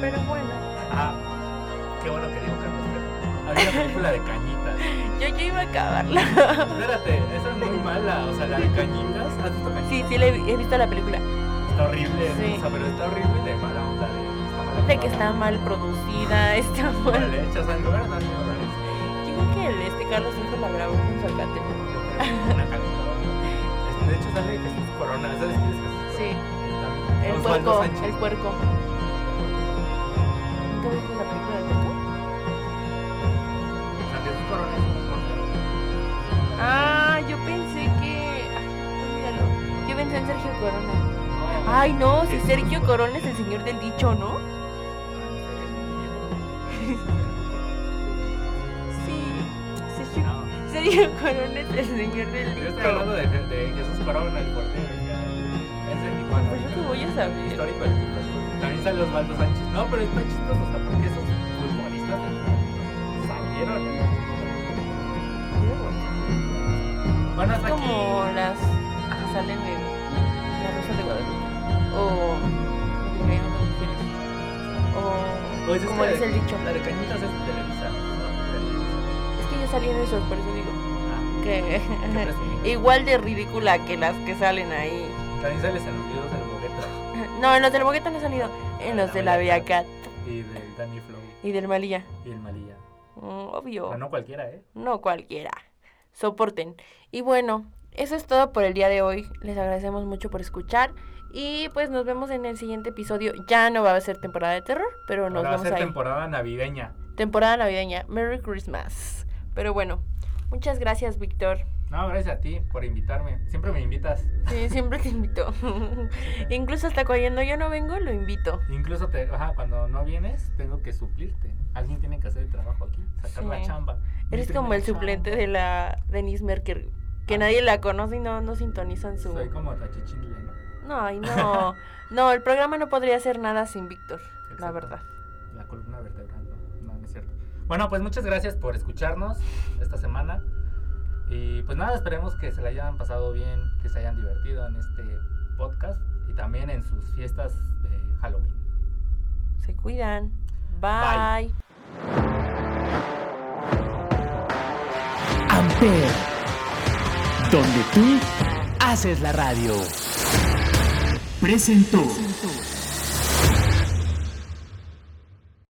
[SPEAKER 2] Pero bueno.
[SPEAKER 3] Ah, qué bueno que dijo Carlos Trejo. Había una película de cañitas.
[SPEAKER 2] Yo, yo iba a acabarla.
[SPEAKER 3] Espérate, esa es muy mala. O sea, la de cañitas. ¿Has visto cañitas?
[SPEAKER 2] Sí, sí, le he he visto la película.
[SPEAKER 3] Está horrible.
[SPEAKER 2] Sí.
[SPEAKER 3] O sea, pero está horrible de mala onda. De, está mala
[SPEAKER 2] de que está mal producida, está mal.
[SPEAKER 3] Mal hecha, o sea, en lugar de dar miedo, dar risa.
[SPEAKER 2] Yo creo que el, este Carlos Trejo la grabó con su alcate.
[SPEAKER 3] Una calculadora. De hecho, sale Jesús Corona. ¿Sabes quién es?
[SPEAKER 2] Sí, el
[SPEAKER 3] Osvaldo
[SPEAKER 2] puerco,
[SPEAKER 3] Sánchez.
[SPEAKER 2] el puerco. ¿Nunca viste la película del puerco?
[SPEAKER 3] O sea, Jesús Corona es un portero.
[SPEAKER 2] Ah, yo pensé que. Ay, olvídalo. Yo pensé en Sergio Corona. Ay, no, si Sergio Corona es el señor del dicho, ¿no? Sergio Corona es el señor del
[SPEAKER 3] yo estoy hablando de, de Jesús Corona, el portero. Es de Tijuana.
[SPEAKER 2] Pues yo qué voy a saber.
[SPEAKER 3] Histórico del Cruz. También sale Osvaldo Sánchez. No, pero está chistoso, o sea, porque esos futbolistas salieron. Bueno,
[SPEAKER 2] Es
[SPEAKER 3] hasta aquí.
[SPEAKER 2] como las que salen en La Rosa de Guadalupe. O. Mujeres. O.
[SPEAKER 3] Pues es
[SPEAKER 2] como
[SPEAKER 3] que
[SPEAKER 2] dice el dicho.
[SPEAKER 3] La de Cañitas es de Televisa. ¿no?
[SPEAKER 2] Es que yo salí en esos, por eso digo.
[SPEAKER 3] Ah,
[SPEAKER 2] Que. Igual de ridícula que las que salen ahí.
[SPEAKER 3] También sales en los videos del Bogueta
[SPEAKER 2] No, en los del Bogueta no he salido. En los de la Vía Cat
[SPEAKER 3] y del Danny Flow
[SPEAKER 2] y del Malilla.
[SPEAKER 3] y el Malilla.
[SPEAKER 2] Mm, obvio.
[SPEAKER 3] Pero no cualquiera, ¿eh?
[SPEAKER 2] No cualquiera. Soporten. Y bueno, eso es todo por el día de hoy. Les agradecemos mucho por escuchar. Y pues nos vemos en el siguiente episodio. Ya no va a ser temporada de terror, pero nos
[SPEAKER 3] Ahora va a
[SPEAKER 2] vemos
[SPEAKER 3] ser
[SPEAKER 2] ahí.
[SPEAKER 3] temporada navideña.
[SPEAKER 2] temporada navideña. Merry Christmas. Pero bueno, muchas gracias, Víctor.
[SPEAKER 3] No, gracias a ti por invitarme. Siempre me invitas.
[SPEAKER 2] Sí, siempre te invito. Incluso hasta cuando yo no vengo, lo invito.
[SPEAKER 3] Incluso te, ajá, cuando no vienes, tengo que suplirte. Alguien tiene que hacer el trabajo aquí, sacar la chamba. Mi
[SPEAKER 2] Eres como el suplente de la Denise Merker, que
[SPEAKER 3] Ah.
[SPEAKER 2] nadie la conoce y no, no sintonizan su...
[SPEAKER 3] Soy como tachichingle, ¿no?
[SPEAKER 2] No, ay, no. No, el programa no podría hacer nada sin Víctor, la verdad.
[SPEAKER 3] La columna vertebral, Bueno, pues muchas gracias por escucharnos esta semana. Y pues nada, esperemos que se la hayan pasado bien, que se hayan divertido en este podcast y también en sus fiestas de Halloween.
[SPEAKER 2] Se cuidan.
[SPEAKER 3] Bye.
[SPEAKER 2] Bye.
[SPEAKER 1] Amper, donde tú haces la radio. Presentó.